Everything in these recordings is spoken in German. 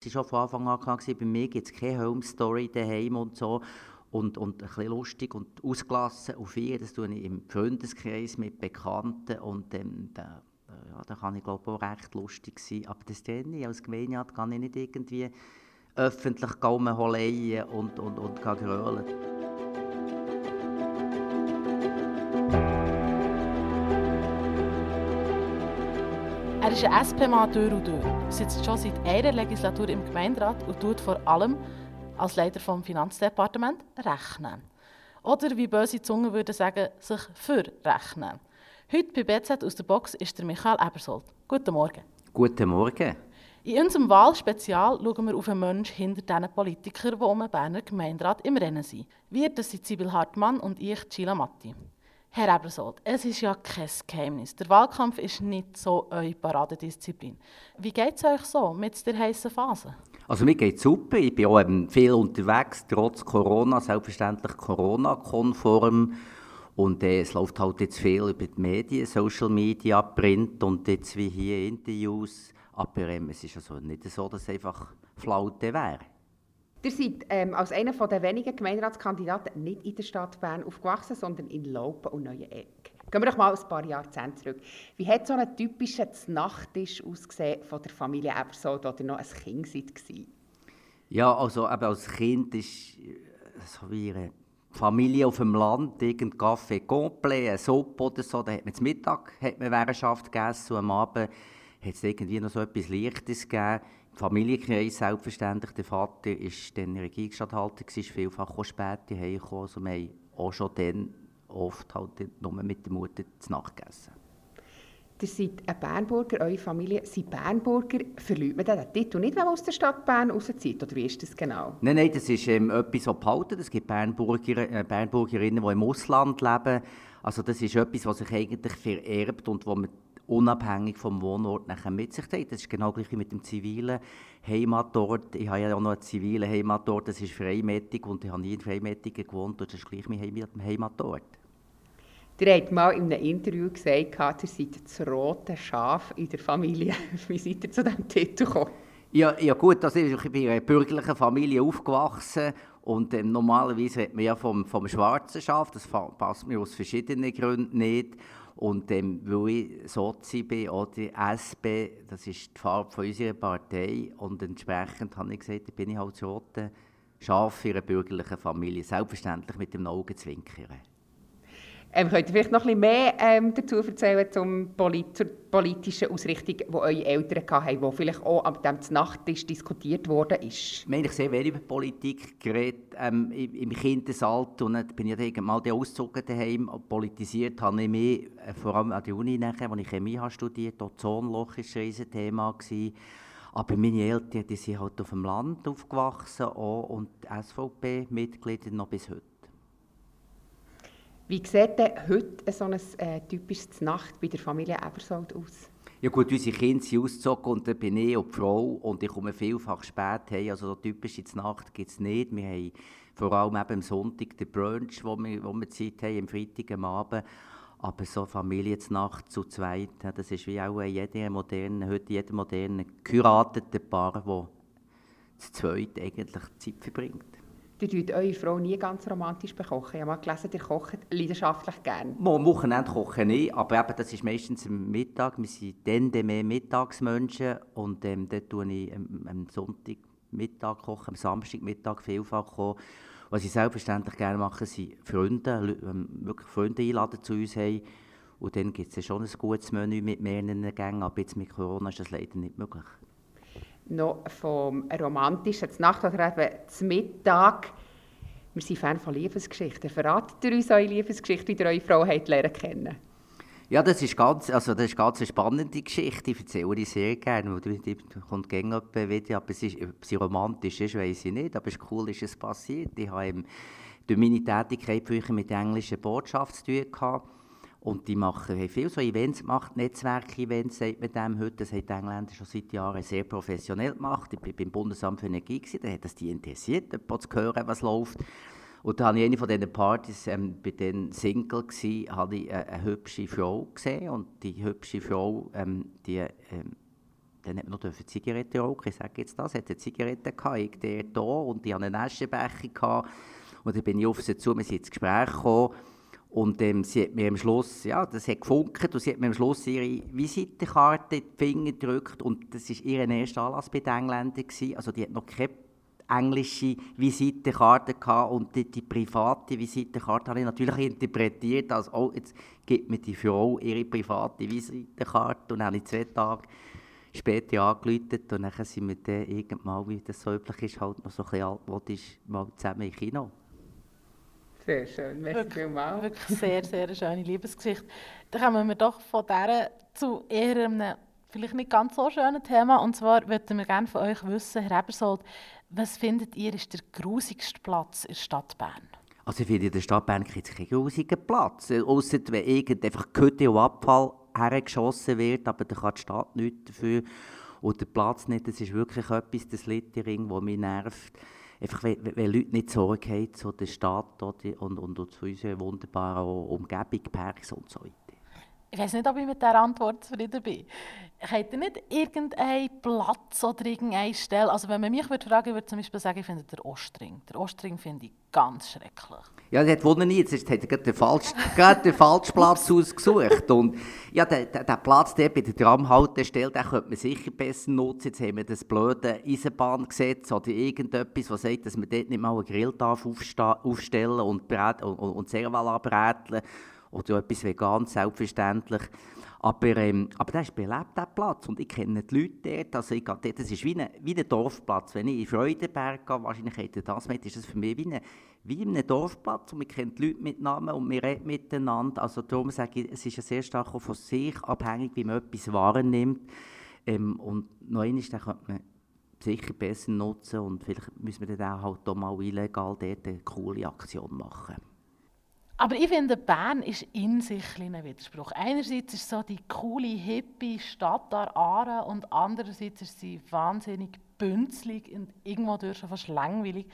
Es war schon von Anfang an klar, bei mir gibt es keine Home-Story daheim und so. Und, und ein bisschen lustig und ausgelassen auf ihr, das tue ich im Freundeskreis mit Bekannten und ähm, da, ja, da kann ich glaube auch recht lustig sein. Aber das dann ich als Gemeinderat kann ich nicht irgendwie öffentlich holen und, und, und grölen. Ist ein SP-Mann durch und durch, sitzt schon seit einer Legislatur im Gemeinderat und tut vor allem als Leiter vom Finanzdepartement rechnen. Oder wie böse Zungen würden sagen, sich verrechnen. Heute bei BZ aus der Box ist der Michael Ebersold. Guten Morgen. Guten Morgen. In unserem Wahlspezial schauen wir auf einen Menschen hinter diesen Politikern, die um den Berner Gemeinderat im Rennen sind. Wir, das sind Sibyl Hartmann und ich, Sheila Matti. Herr Ebersold, es ist ja kein Geheimnis. Der Wahlkampf ist nicht so eure Paradedisziplin. Wie geht es euch so mit der heißen Phase? Also mir geht es super. Ich bin auch eben viel unterwegs, trotz Corona, selbstverständlich Corona-konform. Und äh, es läuft halt jetzt viel über die Medien, Social Media, Print und jetzt wie hier Interviews. Aber ähm, es ist also nicht so, dass es einfach Flaute wäre. Ihr seid ähm, als einer der wenigen Gemeinderatskandidaten nicht in der Stadt Bern aufgewachsen, sondern in Laupen und Neueneck. Gehen wir doch mal ein paar Jahrzehnte zurück. Wie hat so ein typischer Nachttisch ausgesehen von der Familie Ebersold, oder noch ein Kind seid? Ja, also eben als Kind ist so wie eine Familie auf dem Land, irgendein Kaffee complet, eine Suppe oder so, da hat man zum Mittag hat man Wehrschaft gegessen und am Abend hat es irgendwie noch so etwas Leichtes gegeben. Familienkreis selbstverständlich. Der Vater war dann Regierungsstatthalter, war vielfach auch später heimgekommen. Also wir haben auch schon dann oft halt nur mit der Mutter zu Nacht gegessen. Ihr seid ein Bernburger, eure Familie sind Bernburger. Verliert man den Titel nicht, wenn man aus der Stadt Bern rauszieht? Oder wie ist das genau? Nein, nein, das ist ähm, etwas, was behalten. Es gibt Bernburger, äh, Bernburgerinnen, die im Ausland leben. Also das ist etwas, was sich eigentlich vererbt und wo man unabhängig vom Wohnort nachher mit sich trägt. Das ist genau gleich wie mit dem zivilen Heimatort. Ich habe ja auch noch einen zivilen Heimatort, das ist Freimettig und ich habe nie in Freimettigen gewohnt und das ist gleich mein Heimatort. Ihr habt mal in einem Interview gesagt, ihr seid das rote Schaf in der Familie. Wie seid ihr zu diesem Titel gekommen? Ja, ja gut, also ich bin in einer bürgerlichen Familie aufgewachsen und ähm, normalerweise hat man ja vom, vom schwarzen Schaf, das passt mir aus verschiedenen Gründen nicht. Und ähm, weil ich Sozi bin oder SP, das ist die Farbe von unserer Partei und entsprechend habe ich gesagt, bin ich halt das rote Schaf in einer bürgerlichen Familie, selbstverständlich mit dem Augenzwinkern. Ähm, könnt ihr vielleicht noch ein bisschen mehr ähm, dazu erzählen zum Polit zur politischen Ausrichtung, die eure Eltern hatten, die vielleicht auch am dem Nachttisch diskutiert worden ist? Ich habe sehr wenig über Politik geredet ähm, im Kindesalter und dann bin ich dann mal ausgezogen daheim. Politisiert habe ich mich äh, vor allem an der Uni nachher, wo ich Chemie habe studiert. Ozonloch war ein riesiges Thema. Gewesen. Aber meine Eltern die sind halt auf dem Land aufgewachsen auch, und SVP-Mitglieder noch bis heute. Wie sieht denn heute so ein äh, typisches Nacht bei der Familie Ebersold aus? Ja gut, unsere Kinder sind ausgezogen und dann bin ich und die Frau und ich komme vielfach spät heim. Also so typische Nacht gibt es nicht. Wir haben vor allem eben am Sonntag den Brunch, wo wir, wo wir Zeit haben, am Freitag am Abend. Aber so Familiennacht zu zweit, das ist wie auch jeder moderne, heute jeder moderne geheiratete Paar, der zu zweit eigentlich Zeit verbringt. Ihr eure Frau nie ganz romantisch bekochen. Ich habe mal gelesen, ihr kocht leidenschaftlich gerne. Am Wochenende kochen nicht, aber eben, das ist meistens am Mittag. Wir sind dann mehr Mittagsmenschen und ähm, dort koche ich am, am Sonntag Mittag kochen, am Samstag Mittag vielfach kochen. Was ich selbstverständlich gerne mache, sind Freunde, ähm, wirklich Freunde einladen zu uns haben. Und dann gibt es schon ein gutes Menü mit mehreren Gängen, aber jetzt mit Corona ist das leider nicht möglich noch vom Romantischen, zur Nacht oder eben zum Mittag. Wir sind Fan von Liebesgeschichten. Verratet ihr uns eure Liebesgeschichte, wie ihr eure Frau habt lernen kennen? Ja, das ist ganz, also das ist ganz eine spannende Geschichte. Ich erzähle die sehr gerne, weil die kommt gerne wieder. Aber es ist, ob sie romantisch ist, weiß ich nicht. Aber es ist cool, ist es passiert. Ich habe durch meine Tätigkeit früher mit englischen Botschaft zu tun gehabt. Und die machen, haben viel so Events gemacht, Netzwerk-Events, sagt man dem heute. Das haben die Engländer schon seit Jahren sehr professionell gemacht. Ich war beim Bundesamt für Energie, da hat das die interessiert, zu hören, was läuft. Und da habe ich eine von diesen Partys, ähm, bei den Single war, habe ich eine, eine, hübsche Frau gesehen. Und die hübsche Frau, ähm, die, ähm, dann hat man noch Zigaretten rauchen. Ich sage jetzt das, hat eine Zigarette gehabt, ich der da und ich hatte einen Aschenbecher. Und dann bin ich auf sie zu, wir sind ins Gespräch gekommen. Und ähm, sie hat mir am Schluss, ja, das hat gefunkt und sie hat mir am Schluss ihre Visitenkarte in die Finger gedrückt und das war ihr erster Anlass bei den Engländern. Also die hat noch keine englische Visitenkarte gehabt und die, die, private Visitenkarte habe ich natürlich interpretiert als, oh, jetzt gibt mir die Frau ihre private Visitenkarte und dann habe ich zwei Tage später angerufen und dann sind wir dann irgendwann, wie das so üblich ist, halt noch so ein bisschen altmodisch mal zusammen im Kino. Sehr schön, merci vielmals. Wirklich sehr, sehr schöne Liebesgeschichte. Dann kommen wir doch von dieser zu eher einem vielleicht nicht ganz so schönen Thema. Und zwar würden wir gerne von euch wissen, Herr Ebersold, was findet ihr ist der grusigste Platz in der Stadt Bern? Also ich finde, in der Stadt Bern gibt es keinen grusigen Platz. Außer wenn irgend einfach Kütte und Abfall hergeschossen wird, aber da kann die Stadt nichts dafür. Und der Platz nicht, das ist wirklich etwas, das Littering, das mich nervt einfach, wenn, wenn Leute nicht Sorge haben zu der Stadt und, und, und zu unserer wunderbaren Umgebung, Parks und so weiter. Ich weiß nicht, ob ich mit dieser Antwort zufrieden bin. Habt ihr nicht irgendeinen Platz oder irgendeine Stelle? Also wenn man mich würde fragen würde, ich zum Beispiel sagen, ich finde den Ostring. Der Ostring finde ich ganz schrecklich. Ja, das wundert nicht. Jetzt hat er gerade den falschen, den falschen Platz ausgesucht. Und ja, der, der, der Platz der bei der Tramhaltestelle, den könnte man sicher besser nutzen. Jetzt haben wir das blöde Eisenbahngesetz oder irgendetwas, das sagt, dass man dort nicht mal einen Grill darf aufstellen und, und, und, und Serval anbräteln oder etwas Veganes, selbstverständlich. Aber, ähm, aber das ist belebt, der Platz. Und ich kenne die Leute dort. Also ich dort das ist wie ein, wie ein Dorfplatz. Wenn ich in Freudenberg gehe, wahrscheinlich ihr das mit, ist das für mich wie, eine, wie ein Dorfplatz. Und man kennt die Leute mit Namen und wir reden miteinander. Also darum sage ich, es ist ja sehr stark auch von sich abhängig, wie man etwas wahrnimmt. Ähm, und noch eines, dann könnte man sicher besser nutzen und vielleicht müssen wir dann auch halt mal illegal dort eine coole Aktion machen. Aber ich finde, Bern ist in sich ein Widerspruch. Einerseits ist so die coole, hippie Stadt der Aare und andererseits ist sie wahnsinnig bünzlig und irgendwo durch schon fast langweilig.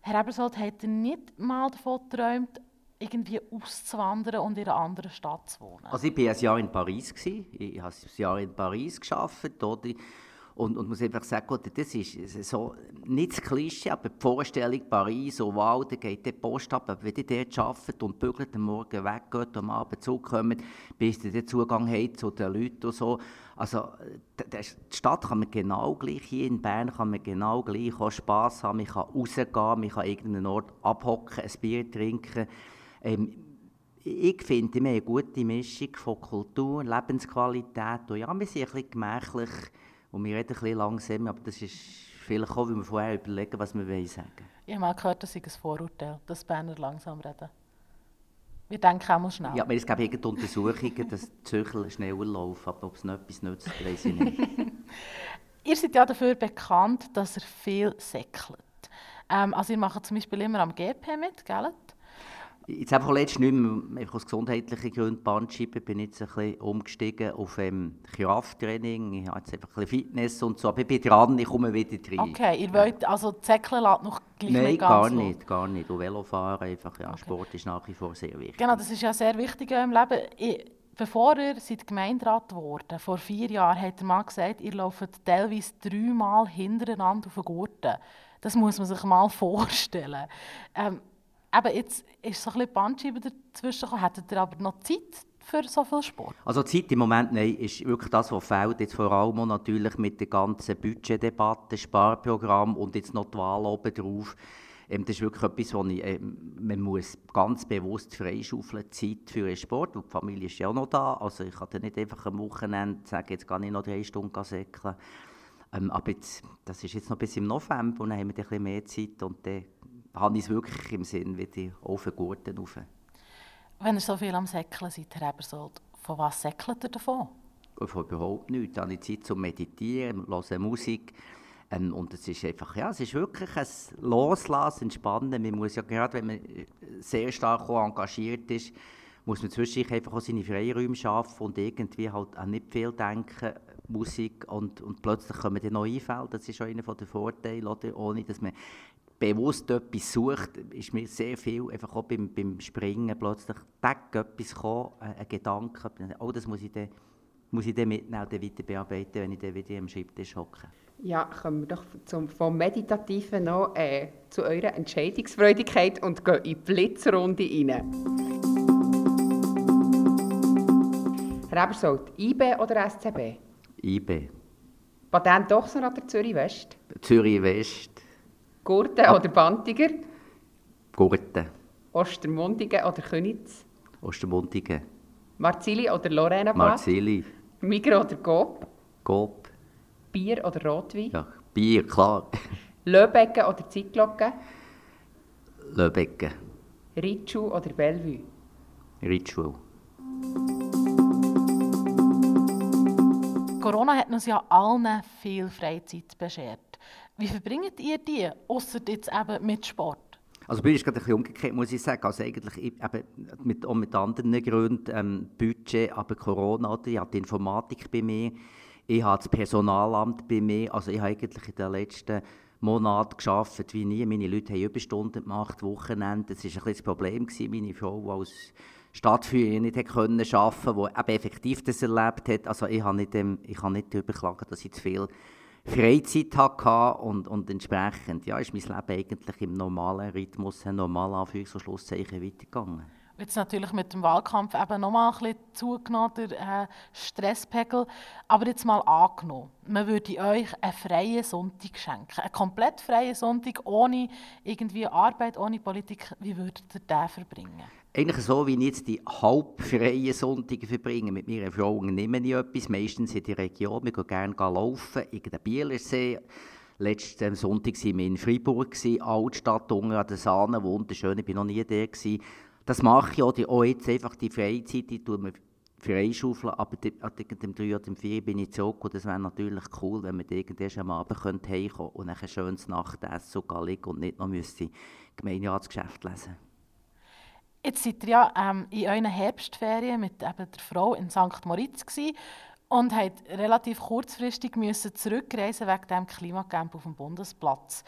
Herr Ebersold, hat nicht mal davon geträumt, irgendwie auszuwandern und in einer anderen Stadt zu wohnen? Also ich war ein Jahr in Paris. Ich habe ein Jahr in Paris gearbeitet. Und, und muss einfach sagen, das ist so, nicht das Klischee, aber die Vorstellung Paris, wow, da geht die Post ab, aber wenn ihr dort arbeitet und bügelt am Morgen weggeht und am Abend zurückkommt, bis ihr den Zugang habt zu den Leuten und so. Also die Stadt kann man genau gleich, hier in Bern kann man genau gleich auch Spass haben, man kann rausgehen, man kann irgendeinen Ort abhocken, ein Bier trinken. Ähm, ich finde, wir haben eine gute Mischung von Kultur, Lebensqualität und ja, wir sind ein bisschen gemächlich und wir reden ein bisschen langsam, aber das ist vielleicht auch, weil wir vorher überlegen, was wir wollen sagen Ich habe mal gehört, das ist ein Vorurteil, dass Berner langsam reden. Wir denken auch mal schnell. Ja, aber es gibt irgendeine Untersuchungen, dass die Zügel schneller laufen, aber ob es noch etwas nützt, weiß ich nicht. ihr seid ja dafür bekannt, dass ihr viel säckelt. Ähm, also ihr macht zum Beispiel immer am GP mit, gell? Jetzt einfach letztens nicht mehr, aus gesundheitlichen Gründen, Bandscheiben, bin ich jetzt ein bisschen umgestiegen auf ähm, Krafttraining, ich habe jetzt einfach ein bisschen Fitness und so, aber ich bin dran, ich komme wieder rein. Okay, ihr wollt, also Zäckeln lässt noch gleich Nein, gar nicht, gar nicht. Und Velofahren einfach, ja, okay. Sport ist nach wie vor sehr wichtig. Genau, das ist ja sehr wichtig im Leben. Ich, bevor ihr seid Gemeinderat geworden, vor vier Jahren, hat der Mann gesagt, ihr lauft teilweise dreimal hintereinander auf den Gurten. Das muss man sich mal vorstellen. Ähm, eben jetzt ist so ein bisschen Bandscheibe dazwischen gekommen. Hättet ihr aber noch Zeit für so viel Sport? Also Zeit im Moment nein, ist wirklich das, was fehlt. Jetzt vor allem natürlich mit der ganzen Budgetdebatte, Sparprogramm und jetzt noch die Wahl oben drauf. Ähm, das ist wirklich etwas, wo ich, ähm, man muss ganz bewusst freischaufeln, Zeit für den Sport, weil die Familie ist ja auch noch da. Also ich kann nicht einfach am Wochenende sagen, jetzt gehe ich noch drei Stunden säckeln. Ähm, aber jetzt, das ist jetzt noch bis im November und dann haben wir ein bisschen mehr Zeit und dann habe ich es wirklich im Sinn, wie die auf den Gurten rauf. Wenn ihr so viel am Säckeln seid, Herr Ebersold, von was säckelt ihr davon? Von überhaupt nichts. Da habe ich Zeit zum Meditieren, höre Musik. Ähm, und es ist einfach, ja, es ist wirklich ein Loslassen, Entspannen. Man muss ja gerade, wenn man sehr stark engagiert ist, muss man zwischendurch einfach auch seine Freiräume schaffen und irgendwie halt auch nicht viel denken, Musik und, und plötzlich kommen dann noch Einfälle. Das ist auch einer der Vorteile, oder? ohne dass man bewusst etwas sucht, ist mir sehr viel einfach auch beim, beim Springen plötzlich Tag etwas gekommen, ein, ein Gedanke, oh, das muss ich dann muss ich dann mitnehmen und weiter bearbeiten, wenn ich dann wieder am Schreibtisch hocke. Ja, kommen wir doch zum, vom Meditativen noch äh, zu eurer Entscheidungsfreudigkeit und gehen in die Blitzrunde rein. Herr Ebersold, IB oder SCB? IB. Patent Dochser oder Zürich West? Zürich West. Gurten oder Bantiger? Gurten. Ostermundigen oder Könitz? Ostermundigen. Marzili oder Lorena Marzili. Migro oder Coop? Coop. Bier oder Rotwein? Ja, Bier, klar. Löbecken oder Zeitglocke? Löbecken. Ritschu oder Bellevue? Ritschu. Corona hat uns ja allen viel Freizeit beschert. Wie verbringt ihr die, außer jetzt eben mit Sport? Also bei mir ist es gerade ein bisschen umgekehrt, muss ich sagen. Also eigentlich eben mit, auch mit anderen Gründen, ähm, Budget, aber Corona, ich habe die Informatik bei mir, ich habe das Personalamt bei mir, also ich habe eigentlich in den letzten Monaten gearbeitet wie nie. Meine Leute haben Überstunden gemacht, Wochenende. Das war ein bisschen das Problem, gewesen. meine Frau, als Stadtführerin nicht können arbeiten konnte, die eben effektiv das erlebt hat. Also ich habe nicht, ähm, ich habe nicht darüber geklagt, dass ich zu viel Freizeit hatte und, und entsprechend ja, ist mein Leben eigentlich im normalen Rhythmus, im normalen Anführungs- und Schlusszeichen weitergegangen. Jetzt natürlich mit dem Wahlkampf eben nochmal ein bisschen zugenommen, der äh, Stresspegel. Aber jetzt mal angenommen, man würde euch einen freien Sonntag schenken. Einen komplett freien Sonntag, ohne irgendwie Arbeit, ohne Politik. Wie würdet ihr den verbringen? Eigentlich so, wie ich jetzt die halbfreien Sonntage verbringe. Mit meiner Frau nehme ich etwas, meistens in der Region. Wir gehen gerne laufen, in den Bielersee. Letzten Sonntag waren wir in Freiburg, Altstadt, unten an der Sahne, wunderschön. Ich war noch nie da. Das mache ich auch, auch jetzt einfach die Freizeit, die tue mir freischaufeln, aber an dem 3 oder dem 4 bin ich zurück und das wäre natürlich cool, wenn man irgendwann am Abend heimkommen und ein schönes Nachtessen und liegen und nicht noch müsste Gemeinderatsgeschäft lesen Jetzt seid ihr ja ähm, in euren Herbstferien mit eben der Frau in St. Moritz gewesen und habt relativ kurzfristig müssen zurückreisen wegen dem Klimacamp auf dem Bundesplatz.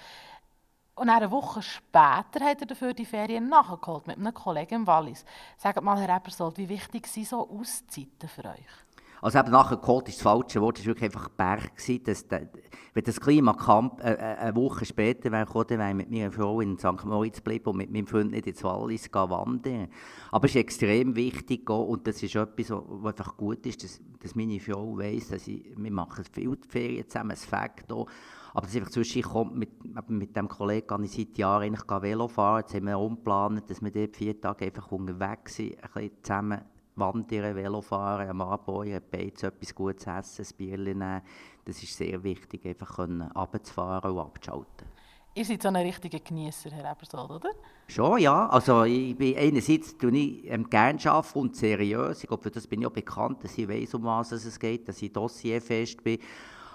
Und eine Woche später hat er dafür die Ferien nachgeholt mit einem Kollegen im Wallis. Sagt mal, Herr Ebersold, wie wichtig sind so Auszeiten für euch? Also eben nachgeholt ist das falsche Wort, es war wirklich einfach Berg. Dass der, wenn das Klimakamp äh, äh, eine Woche später wäre gekommen, wäre ich mit meiner Frau in St. Moritz geblieben und mit meinem Freund nicht ins Wallis wandern. Aber es ist extrem wichtig und das ist etwas, was einfach gut ist, dass, dass meine Frau weiss, dass ich, wir machen viel Ferien zusammen, ein Fakt auch. Aber das einfach zwischen kommt, mit, mit dem Kollegen kann ich seit Jahren eigentlich Velo fahren. Jetzt haben wir umgeplant, dass wir dort vier Tage einfach unterwegs sind, ein bisschen zusammen wandern, Velo fahren, am Abend ein Beiz, etwas Gutes essen, ein Bier nehmen. Das ist sehr wichtig, einfach runterzufahren und abzuschalten. Ihr seid so ein richtiger Genießer, Herr Ebersold, oder? Schon, ja. Also ich bin einerseits tue ich ähm, gerne arbeiten und seriös. Ich glaube, für das bin ich auch bekannt, dass ich weiß, um was es geht, dass ich dossierfest bin.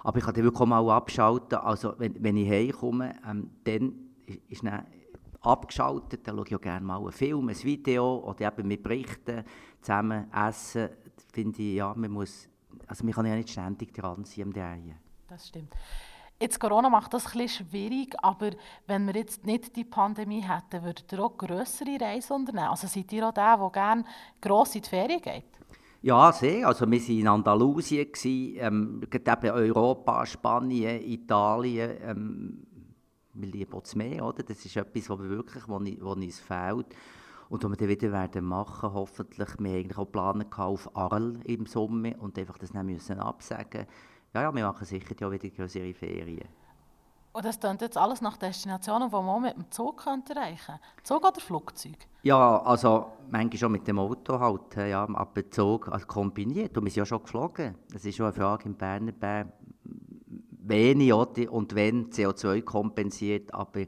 Aber ich kann dann wirklich mal abschalten. Also wenn, wenn ich heimkomme, ähm, dann ist dann abgeschaltet. Dann schaue ich auch gerne mal einen Film, ein Video oder eben mit Berichten zusammen essen. Finde ich, ja, man muss, also man kann ja nicht ständig dran sein am Drehen. Das stimmt. Jetzt Corona macht das ein schwierig, aber wenn wir jetzt nicht die Pandemie hätten, würdet ihr auch grössere Reisen unternehmen? Also seid ihr auch der, der gerne gross in die Ferien geht? Ja, sehr. Also wir waren in Andalusien, ähm, eben Europa, Spanien, Italien. Ähm, wir lieben das Meer, oder? Das ist etwas, was wirklich, wo, wo uns fehlt. Und was wir dann wieder werden machen, hoffentlich. Wir haben eigentlich auch geplant auf Arl im Sommer und einfach das nicht müssen absagen. Ja, ja, wir machen sicher ja wieder größere Ferien. Und das klingt jetzt alles nach Destinationen, die man mit dem Zug erreichen könnte. Zug oder Flugzeug? Ja, also manchmal schon mit dem Auto halt, ja, aber Zug also kombiniert. Und wir sind ja schon geflogen. Das ist schon eine Frage im Berner Bär. Wenig und wenn CO2 kompensiert, aber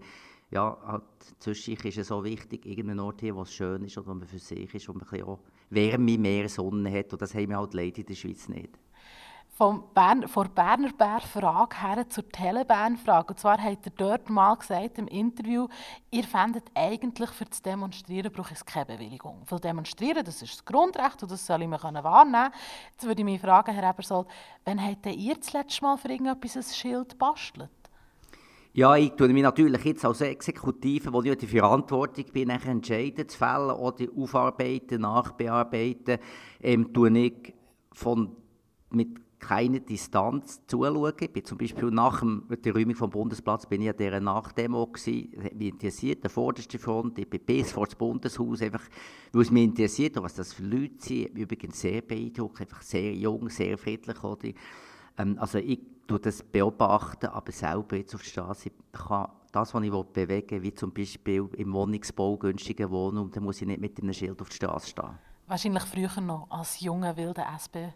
ja, halt, zwischendurch ist es so wichtig, irgendein Ort hier, wo es schön ist und wo man für sich ist, wo man auch Wärme, mehr Sonne hat. Und das haben wir halt leider in der Schweiz nicht vom Bern, von der Berner Bär-Frage her zur Telebern-Frage. Und zwar hat er dort mal gesagt im Interview, ihr fändet eigentlich für das Demonstrieren braucht es keine Bewilligung. Für Demonstrieren, das ist das Grundrecht und das soll ich mir wahrnehmen können. Jetzt würde ich mich fragen, Herr Ebersold, wann habt ihr das letzte Mal für irgendetwas ein Schild bastelt? Ja, ich tue mich natürlich jetzt als Exekutive, wo ich die Verantwortung bin, Entscheidungen zu fällen oder aufarbeiten, nachbearbeiten, ähm, tue ich von mit keiner Distanz zuschauen. Ich bin zum Beispiel nach dem, der Räumung vom Bundesplatz bin ich an dieser Nachdemo gewesen. Mich interessiert, der vorderste Front. Ich bin bis vor das Bundeshaus, einfach, weil es mich interessiert, was das für Leute sind. Übrigens sehr beeindruckt, einfach sehr jung, sehr friedlich. Oder? Ähm, also ich tue das beobachten, aber selber jetzt auf der Straße, kann das, was ich bewegen will, wie zum Beispiel im Wohnungsbau günstigen Wohnung, dann muss ich nicht mit einem Schild auf der Straße stehen. Wahrscheinlich früher noch als junger, wilder SP.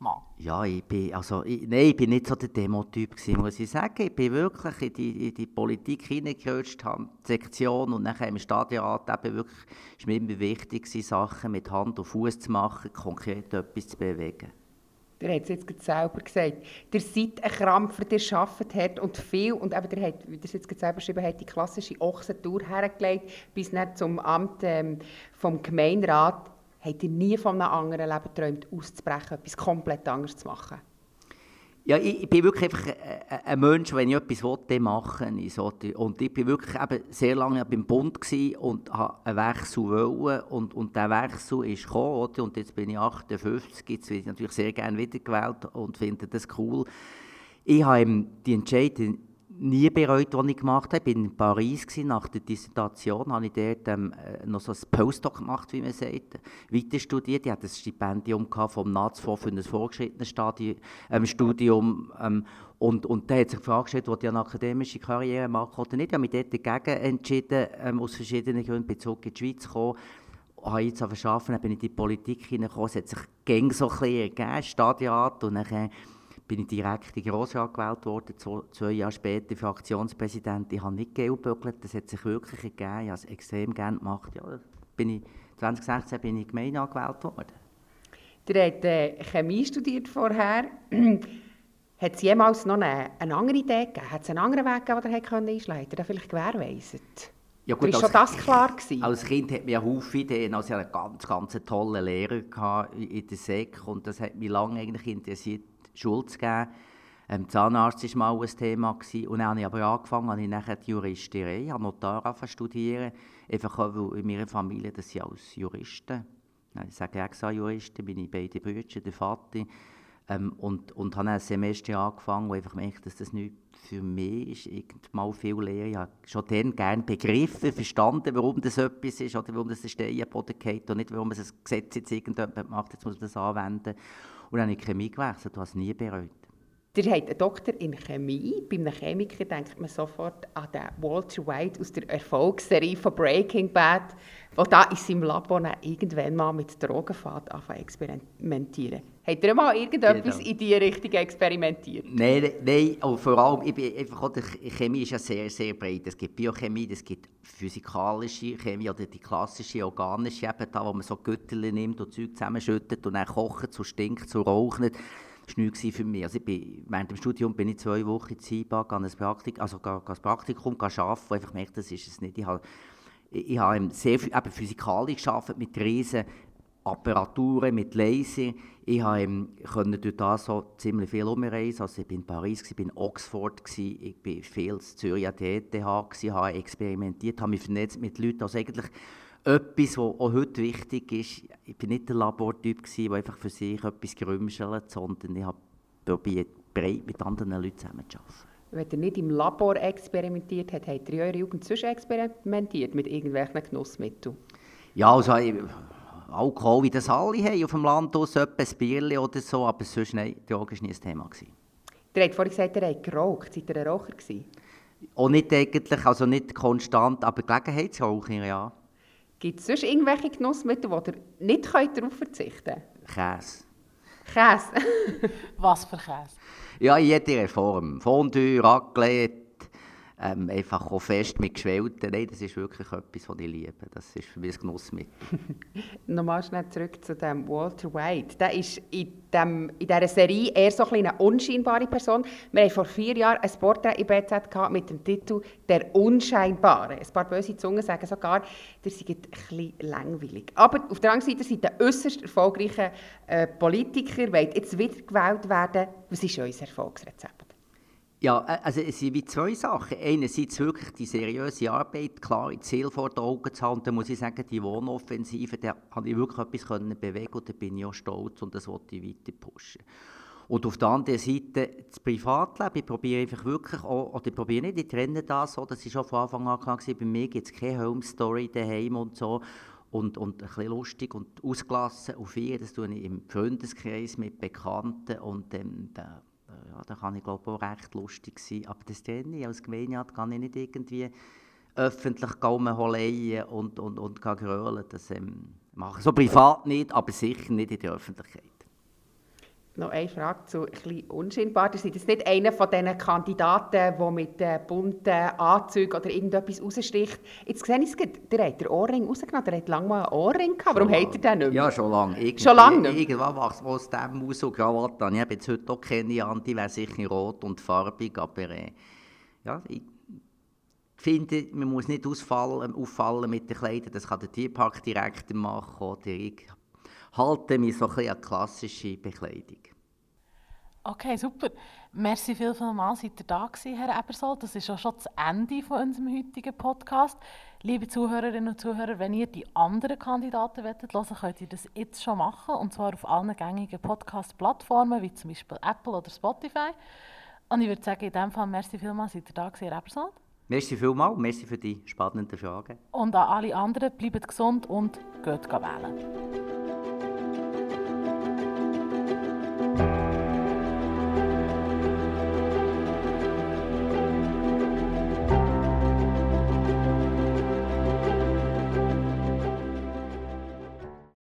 Mann. Ja, ich bin, also, ich, nein, ich bin nicht so der Demo-Typ muss ich sagen. Ich bin wirklich in die, in die Politik hineingerutscht, habe die Sektion und nachher im Stadionrat eben wirklich, ist mir immer wichtig, Sachen mit Hand und Fuß zu machen, konkret etwas zu bewegen. Der hat es jetzt selber gesagt. Der seid ein Krampfer, der arbeitet hart und viel. Und eben, der hat, wie der es jetzt selber geschrieben hat, die klassische Ochsentour hergelegt, bis nicht zum Amt ähm, vom Gemeinderat. Habt ihr nie von einem anderen Leben geträumt, auszubrechen, etwas komplett anderes zu machen? Ja, ich, ich bin wirklich einfach ein Mensch, wenn ich etwas will, machen ich so. Und ich war wirklich eben sehr lange beim Bund und wollte einen Wechsel wollen. Und, und der Wechsel ist gekommen, oder? und jetzt bin ich 58, jetzt werde ich natürlich sehr gerne wiedergewählt und finde das cool. Ich habe die Entscheidung nie bereut, was ich gemacht habe. Ich war in Paris gewesen, nach der Dissertation, habe ich dort ähm, äh, noch so ein Postdoc gemacht, wie man sagt, weiter studiert. Ich hatte ein Stipendium vom NAZFO für ein vorgeschrittenes ähm, Studium ähm, und, und da hat sich die Frage gestellt, ob ich eine akademische Karriere machen oder nicht. Ich habe mich dort dagegen entschieden, ähm, aus verschiedenen Gründen, zurück in die Schweiz gekommen, habe jetzt arbeiten, bin ich in die Politik hineingekommen, es hat sich gäng so ein bisschen ergeben, Stadiat und dann bin ich direkt in den Grossrat gewählt worden, zwei, zwei Jahre später Fraktionspräsident. Ich habe nicht gelbböckelt, das hat sich wirklich gegeben, ich habe es extrem gerne gemacht. Ja, bin ich, 2016 bin ich Gemeinde angewählt worden. Der hat äh, Chemie studiert vorher. hat es jemals noch eine, eine andere Idee gegeben? Hat es einen anderen Weg gegeben, den er einschlagen konnte? Hat er vielleicht gewährleistet? Ja gut, war schon das klar gewesen? Als Kind hat mir Haufen Ideen. Also ich hatte einen ganz, ganz tollen Lehrer in der Sek und das hat mich lange eigentlich interessiert, Schule zu geben. Ähm, Zahnarzt war mal ein Thema. Gewesen. Und dann habe ich aber angefangen, habe ich nachher die Juristerei, habe Notar studieren, einfach weil in meiner Familie, das sind alles Juristen. Ich sage extra Juristen, meine beiden Brüder, der Vater. Ähm, und, und habe ein Semester angefangen, wo ich merke, dass das nicht für mich ist. Irgendmal viel Lehre. Ich habe schon dann gerne begriffen, verstanden, warum das etwas ist oder warum das ein Steinboden geht und nicht, warum man ein Gesetz jetzt irgendjemand macht, jetzt muss man das anwenden. Und habe ich Chemie gewechselt und habe es nie bereut. Ihr habt einen Doktor in Chemie. Bei einem Chemiker denkt man sofort an den Walter White aus der Erfolgsserie von Breaking Bad, der da in seinem Labor irgendwann mal mit Drogenfahrt anfangen experimentieren. Habt ihr mal irgendetwas genau. in diese Richtung experimentiert? Nein, nein, vor allem, ich bin einfach auch, Chemie ist ja sehr, sehr breit. Es gibt Biochemie, es gibt physikalische Chemie oder die klassische organische, eben da, wo man so Götterchen nimmt und Zeug zusammenschüttet und dann kocht, so stinkt, so raucht. Nichts für mich. Also ich bin, während dem Studium bin ich zwei Wochen in Ziebag an ein Praktikum, also ein Praktikum arbeiten, wo einfach merke, das ist es nicht. Ich habe, ich habe sehr viel, physikalisch gearbeitet mit riesen Apparaturen, mit Laser. Ich konnte durch das so ziemlich viel umreisen. Also ich war in Paris, ich war in Oxford, ich war viel in Zürich an der ETH, habe experimentiert, habe mich vernetzt mit Leuten. Also eigentlich etwas, was auch heute wichtig ist. Ich war nicht der Labortyp, der einfach für sich etwas gerümschelt, sondern ich habe probiert, breit mit anderen Leuten zusammenzuarbeiten. Wenn ihr nicht im Labor experimentiert habt, habt ihr in eurer Jugend sonst experimentiert mit irgendwelchen Genussmitteln? Ja, also Alkohol, wie das alle haben auf dem Land, aus, etwas Bier oder so, aber sonst nein, Drogen war nie ein Thema. Gewesen. Ihr habt vorhin gesagt, ihr habt geraucht. Seid ihr ein Raucher gewesen? Auch nicht eigentlich, also nicht konstant, aber Gelegenheitsraucher, ja. Gibt es sonst irgendwelche Genussmittel, wo ihr nicht darauf verzichten könnt? Käse. Käse? Was für Käse? Ja, in jeder Form. Fondue, Raclette, ähm, einfach auch fest mit Geschwellten. Nein, das ist wirklich etwas, was ich liebe. Das ist für mich ein Genussmittel. Nochmal schnell zurück zu dem Walter White. Der ist in, dem, in dieser Serie eher so ein eine unscheinbare Person. Wir hatten vor vier Jahren ein Porträt in BZ mit dem Titel «Der Unscheinbare». Ein paar böse Zungen sagen sogar, der sei ein bisschen langweilig. Aber auf der anderen Seite seid ihr äußerst erfolgreicher äh, Politiker, wollt jetzt wieder gewählt werden. Was ist euer Erfolgsrezept? Ja, äh, also es sind wie zwei Sachen. Einerseits wirklich die seriöse Arbeit, klar klare Ziel vor den Augen zu haben. Da muss ich sagen, die Wohnoffensive, da habe ich wirklich etwas können bewegen und da bin ich auch stolz und das wollte ich weiter pushen. Und auf der anderen Seite das Privatleben. Ich probiere einfach wirklich auch, oder ich probiere nicht, ich trenne das so, das war schon von Anfang an klar, bei mir gibt es keine Home-Story daheim und so. Und, und ein bisschen lustig und ausgelassen auf ihr, das tue ich im Freundeskreis mit Bekannten und ähm, ja, da kann ich glaube auch recht lustig sein. Aber das trenne ich. Als Gemeinderat kann ich nicht irgendwie öffentlich Gaumenholeien und, und, und grölen. Das ähm, mache ich so privat nicht, aber sicher nicht in der Öffentlichkeit. Noch eine Frage zu etwas unscheinbar. Sind das nicht einer von diesen Kandidaten, der mit äh, bunten Anzügen oder irgendetwas raussticht? Jetzt sehe ich es gerade, der hat den Ohrring rausgenommen, der hat lange mal einen Ohrring gehabt. Warum hat er den nicht mehr? Ja, schon lange. Irgend schon lange Irgendwann wächst aus dem aus und Krawatte. Ich habe jetzt heute auch keine an, die wäre sicher rot und farbig, aber äh, ja, ich finde, man muss nicht ausfallen, auffallen mit den Kleidern, das kann der Tierparkdirektor machen oder ich halte mich so ein bisschen an klassische Bekleidung. Okay, super. Merci viel, viel mal, seid ihr da gewesen, Herr Ebersold. Das ist auch schon das Ende von unserem heutigen Podcast. Liebe Zuhörerinnen und Zuhörer, wenn ihr die anderen Kandidaten wollt, hören, könnt ihr das jetzt schon machen. Und zwar auf allen gängigen Podcast-Plattformen, wie zum Beispiel Apple oder Spotify. Und ich würde sagen, in diesem Fall, merci vielmals, seid ihr da gewesen, Herr Ebersold. Merci vielmals, merci für die spannenden Fragen. Und an alle anderen, bleibt gesund und geht wählen.